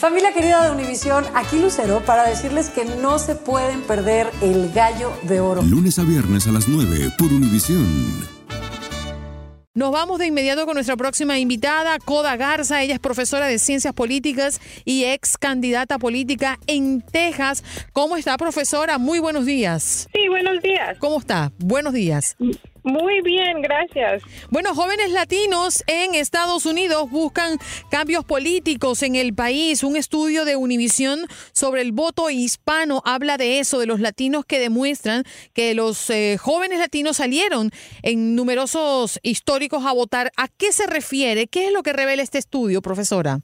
Familia querida de Univisión, aquí Lucero para decirles que no se pueden perder el gallo de oro. Lunes a viernes a las 9 por Univisión. Nos vamos de inmediato con nuestra próxima invitada, Coda Garza. Ella es profesora de Ciencias Políticas y ex candidata política en Texas. ¿Cómo está, profesora? Muy buenos días. Sí, buenos días. ¿Cómo está? Buenos días. Muy bien, gracias. Bueno, jóvenes latinos en Estados Unidos buscan cambios políticos en el país. Un estudio de Univisión sobre el voto hispano habla de eso, de los latinos que demuestran que los eh, jóvenes latinos salieron en numerosos históricos a votar. ¿A qué se refiere? ¿Qué es lo que revela este estudio, profesora?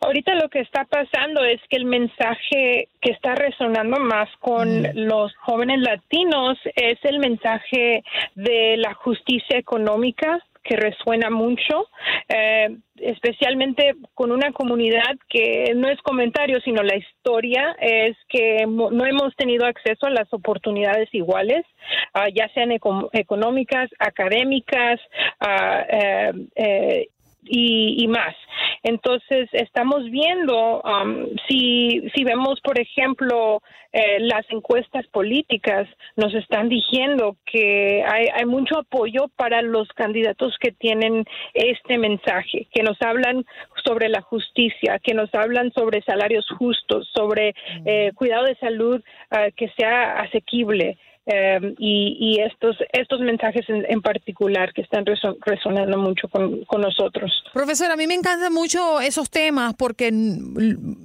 Ahorita lo que está pasando es que el mensaje que está resonando más con los jóvenes latinos es el mensaje de la justicia económica que resuena mucho, eh, especialmente con una comunidad que no es comentario, sino la historia es que no hemos tenido acceso a las oportunidades iguales, ah, ya sean económicas, académicas, uh, eh, y, más. Entonces, estamos viendo, um, si, si vemos, por ejemplo, eh, las encuestas políticas, nos están diciendo que hay, hay mucho apoyo para los candidatos que tienen este mensaje, que nos hablan sobre la justicia, que nos hablan sobre salarios justos, sobre eh, cuidado de salud uh, que sea asequible. Em, y, estos, estos mensajes en, particular que están resonando mucho con, con, nosotros. Profesor, a mí me encantan mucho esos temas porque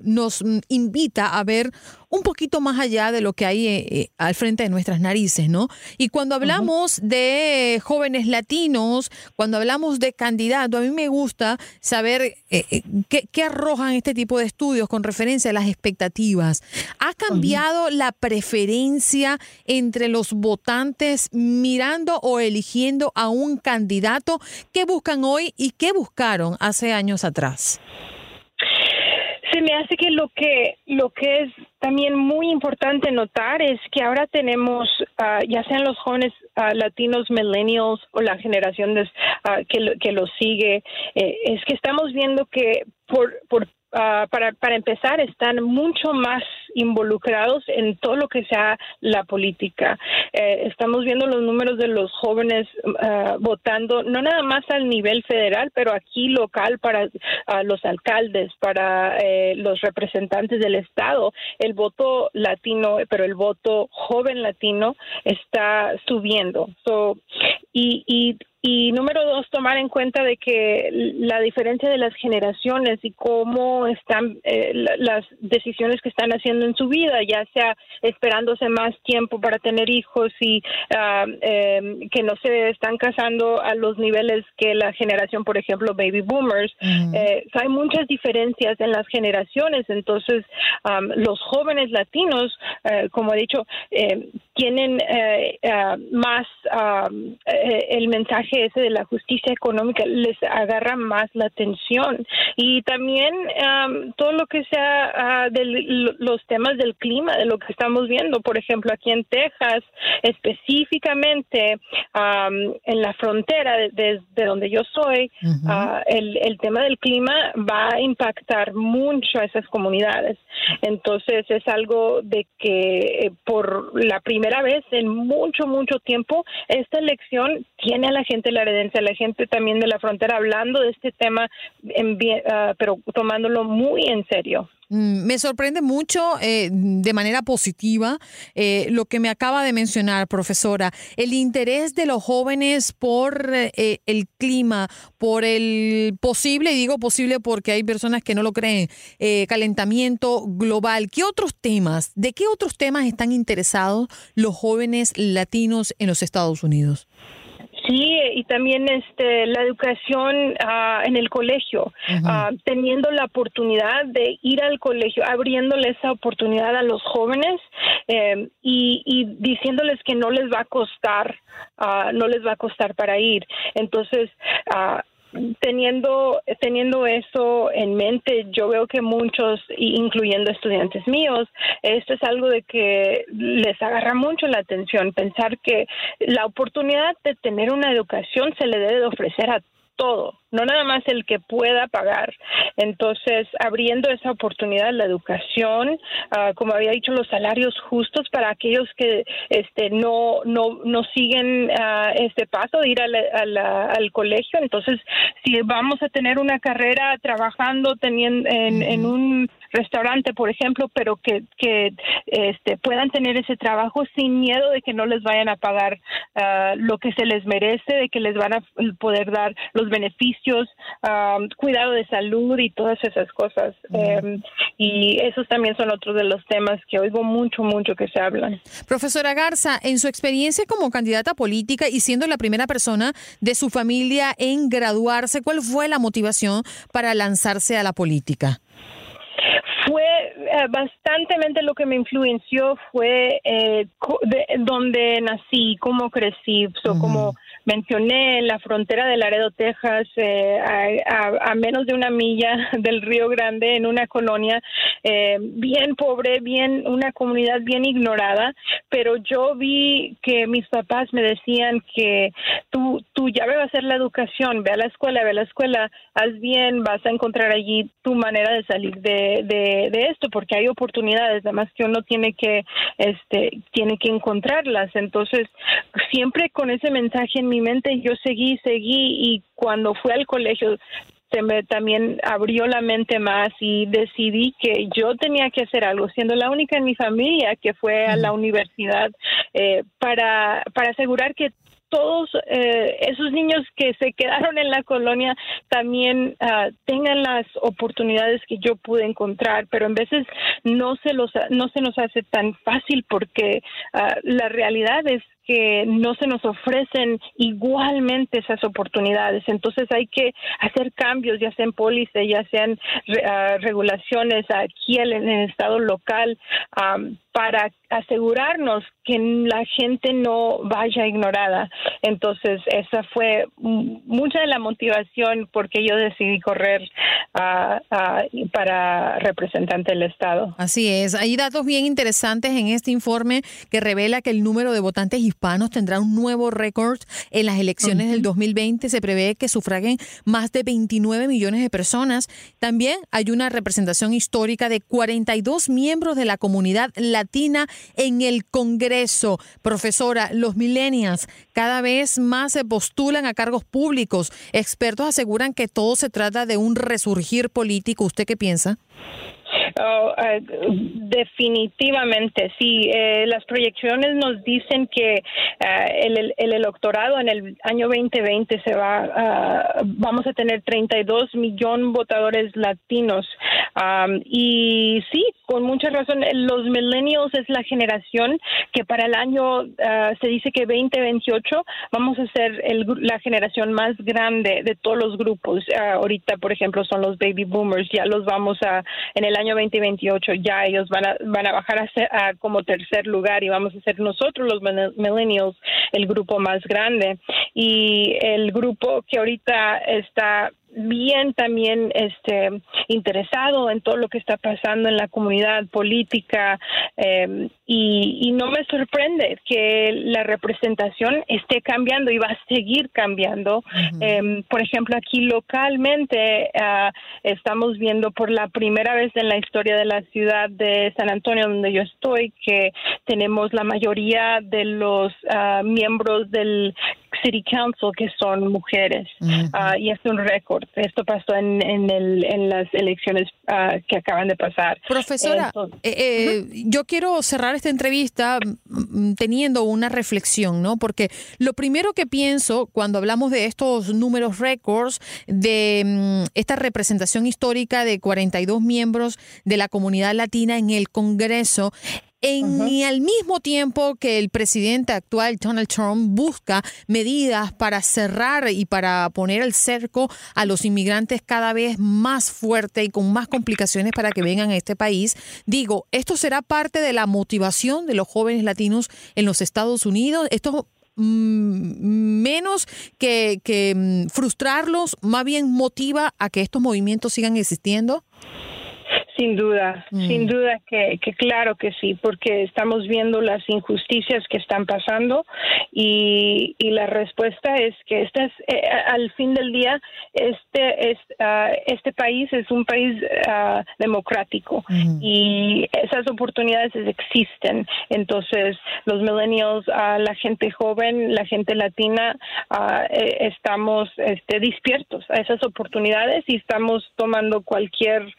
nos invita a ver un poquito más allá de lo que hay eh, eh, al frente de nuestras narices, ¿no? Y cuando hablamos de jóvenes latinos, cuando hablamos de candidatos, a mí me gusta saber eh, qué, arrojan este tipo de estudios con referencia a las expectativas. ¿Ha cambiado la preferencia entre los votantes mirando o eligiendo a un candidato? ¿Qué buscan hoy y qué buscaron hace años atrás? Se me hace que lo que lo que es también muy importante notar es que ahora tenemos, ah, ya sean los jóvenes ah, latinos, millennials o la generación ah, que, lo, que los sigue, eh, es que estamos viendo que por, por para, para empezar, están mucho más involucrados en todo lo que sea la política. Eh, estamos viendo los números de los jóvenes ah, votando, no nada más al nivel federal, pero aquí local para los alcaldes, para eh, los representantes del Estado. El voto latino, pero el voto joven latino está subiendo. So, y, y y número dos, tomar en cuenta de que la diferencia de las generaciones y cómo están eh, las decisiones que están haciendo en su vida, ya sea esperándose más tiempo para tener hijos y ah, em, que no se están casando a los niveles que la generación, por ejemplo, baby boomers. Eh, hay muchas diferencias en las generaciones, entonces los jóvenes latinos, eh, como he dicho, tienen más el mensaje ese de la justicia económica les agarra más la atención y también todo lo que sea ah, de los temas del clima, de lo que estamos viendo, por ejemplo, aquí en Texas, específicamente en la frontera desde de, donde yo soy, el, el tema del clima va a impactar mucho a esas comunidades. Entonces es algo de que eh, por la primera vez en mucho, mucho tiempo, esta elección tiene a la gente la heredencia, la gente también de la frontera hablando de este tema, en, uh, pero tomándolo muy en serio. Mm, me sorprende mucho eh, de manera positiva eh, lo que me acaba de mencionar, profesora, el interés de los jóvenes por eh, el clima, por el posible, y digo posible porque hay personas que no lo creen, calentamiento global. ¿Qué otros temas, de qué otros temas están interesados los jóvenes latinos en los Estados Unidos? Sí, y también este la educación ah, en el colegio, ah, teniendo la oportunidad de ir al colegio, abriéndole esa oportunidad a los jóvenes eh, y, y, diciéndoles que no les va a costar, uh, no les va a costar para ir. Entonces, uh, teniendo teniendo eso en mente, yo veo que muchos, incluyendo estudiantes míos, esto es algo de que les agarra mucho la atención, pensar que la oportunidad de tener una educación se le debe de ofrecer a todo, no nada más el que pueda pagar. Entonces, abriendo esa oportunidad, la educación, uh, como había dicho, los salarios justos para aquellos que este, no, no, no siguen uh, este paso de ir a la, al colegio. Entonces, si vamos a tener una carrera trabajando teniendo en, en un restaurante, por ejemplo, pero que, que este, puedan tener ese trabajo sin miedo de que no les vayan a pagar uh, lo que se les merece, de que les van a poder dar los beneficios, um, cuidado de salud y todas esas cosas. Um, y esos también son otros de los temas que oigo mucho, mucho que se hablan. Profesora Garza, en su experiencia como candidata política y siendo la primera persona de su familia en graduarse, ¿cuál fue la motivación para lanzarse a la política? fue eh, bastantemente lo que me influenció fue eh, de, donde nací, cómo crecí, so, como mencioné en la frontera de Laredo, Texas, eh, a, a, menos de una milla del Río Grande, en una colonia eh, bien pobre, bien una comunidad bien ignorada, pero yo vi que mis papás me decían que tú, tu llave va a ser la educación, ve a la escuela, ve a la escuela, haz bien, vas a encontrar allí tu manera de salir de, de, de esto, porque hay oportunidades, además que uno tiene que, este, tiene que encontrarlas. Entonces, siempre con ese mensaje en mi mente yo seguí, seguí y cuando fui al colegio se me también abrió la mente más y decidí que yo tenía que hacer algo, siendo la única en mi familia que fue a la universidad eh, para, para asegurar que todos eh, esos niños que se quedaron en la colonia también uh, tengan las oportunidades que yo pude encontrar, pero en veces no se los no se nos hace tan fácil porque uh, la realidad es que no se nos ofrecen igualmente esas oportunidades. Entonces hay que hacer cambios, ya sean pólices, ya sean uh, regulaciones aquí en el estado local, um, para asegurarnos que la gente no vaya ignorada. Entonces, esa fue mucha de la motivación porque yo decidí correr uh, para representante del Estado. Así es. Hay datos bien interesantes en este informe que revela que el número de votantes hispanos tendrá un nuevo récord en las elecciones uh -huh. del 2020. Se prevé que sufraguen más de 29 millones de personas. También hay una representación histórica de 42 miembros de la comunidad latina en el Congreso. Profesora, los millennials cada vez más se postulan a cargos públicos. Expertos aseguran que todo se trata de un resurgir político. ¿Usted qué piensa? Oh, uh, definitivamente, sí. Eh, las proyecciones nos dicen que uh, el, el, electorado en el año 2020 se va, uh, vamos a tener 32 millones votadores latinos. Um, y sí, con mucha razón, los millennials es la generación que para el año se dice que 2028 vamos a ser el, la generación más grande de todos los grupos. ahorita, por ejemplo, son los baby boomers, ya los vamos a, en el año 2028 ya ellos van a, van a bajar a, a, como tercer lugar y vamos a ser nosotros los millennials el grupo más grande. Y el grupo que ahorita está bien también este interesado en todo lo que está pasando en la comunidad política eh, y, y, no me sorprende que la representación esté cambiando y va a seguir cambiando. Uh -huh. eh, por ejemplo, aquí localmente uh, estamos viendo por la primera vez en la historia de la ciudad de San Antonio, donde yo estoy, que tenemos la mayoría de los uh, miembros del City Council que son mujeres uh -huh. y es un récord. Esto pasó en, en, el, en las elecciones uh, que acaban de pasar. Profesora, Entonces, eh, eh, -huh. yo quiero cerrar esta entrevista teniendo una reflexión, ¿no? Porque lo primero que pienso cuando hablamos de estos números récords, de um, esta representación histórica de 42 miembros de la comunidad latina en el Congreso, En y al mismo tiempo que el presidente actual Donald Trump busca medidas para cerrar y para poner el cerco a los inmigrantes cada vez más fuerte y con más complicaciones para que vengan a este país, digo, esto será parte de la motivación de los jóvenes latinos en los Estados Unidos. Esto mm, menos que, que mm, frustrarlos, más bien motiva a que estos movimientos sigan existiendo? Sin duda, sin duda que, que, claro que sí, porque estamos viendo las injusticias que están pasando y, y la respuesta es que este es, eh, al fin del día este es, uh, este país es un país uh, democrático y esas oportunidades existen. Entonces los millennials, uh, la gente joven, la gente latina, eh, estamos este, despiertos a esas oportunidades y estamos tomando cualquier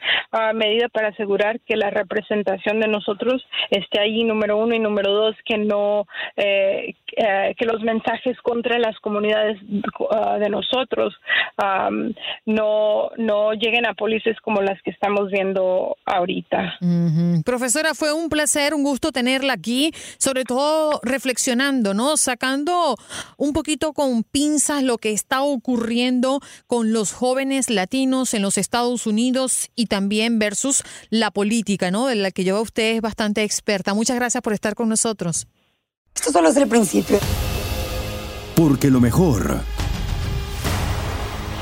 medida para asegurar que la representación de nosotros esté allí, número uno, y número dos, que no, eh, eh, que los mensajes contra las comunidades uh, de nosotros um, no, no lleguen a policías como las que estamos viendo ahorita. Profesora, fue un placer, un gusto tenerla aquí, sobre todo reflexionando, ¿no? Sacando un poquito con pinzas lo que está ocurriendo con los jóvenes latinos en los Estados Unidos y también versus la política, ¿no? De la que yo usted es bastante experta. Muchas gracias por estar con nosotros. Esto solo es el principio. Porque lo mejor.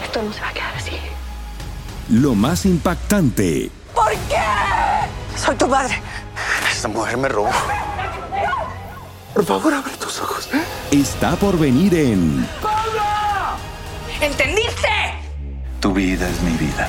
Esto no se va a quedar así. Lo más impactante. ¿Por qué? Soy tu madre. Esta mujer me robó. Por favor, abre tus ojos. Está por venir en. ¡Pablo! ¿Entendiste? Tu vida es mi vida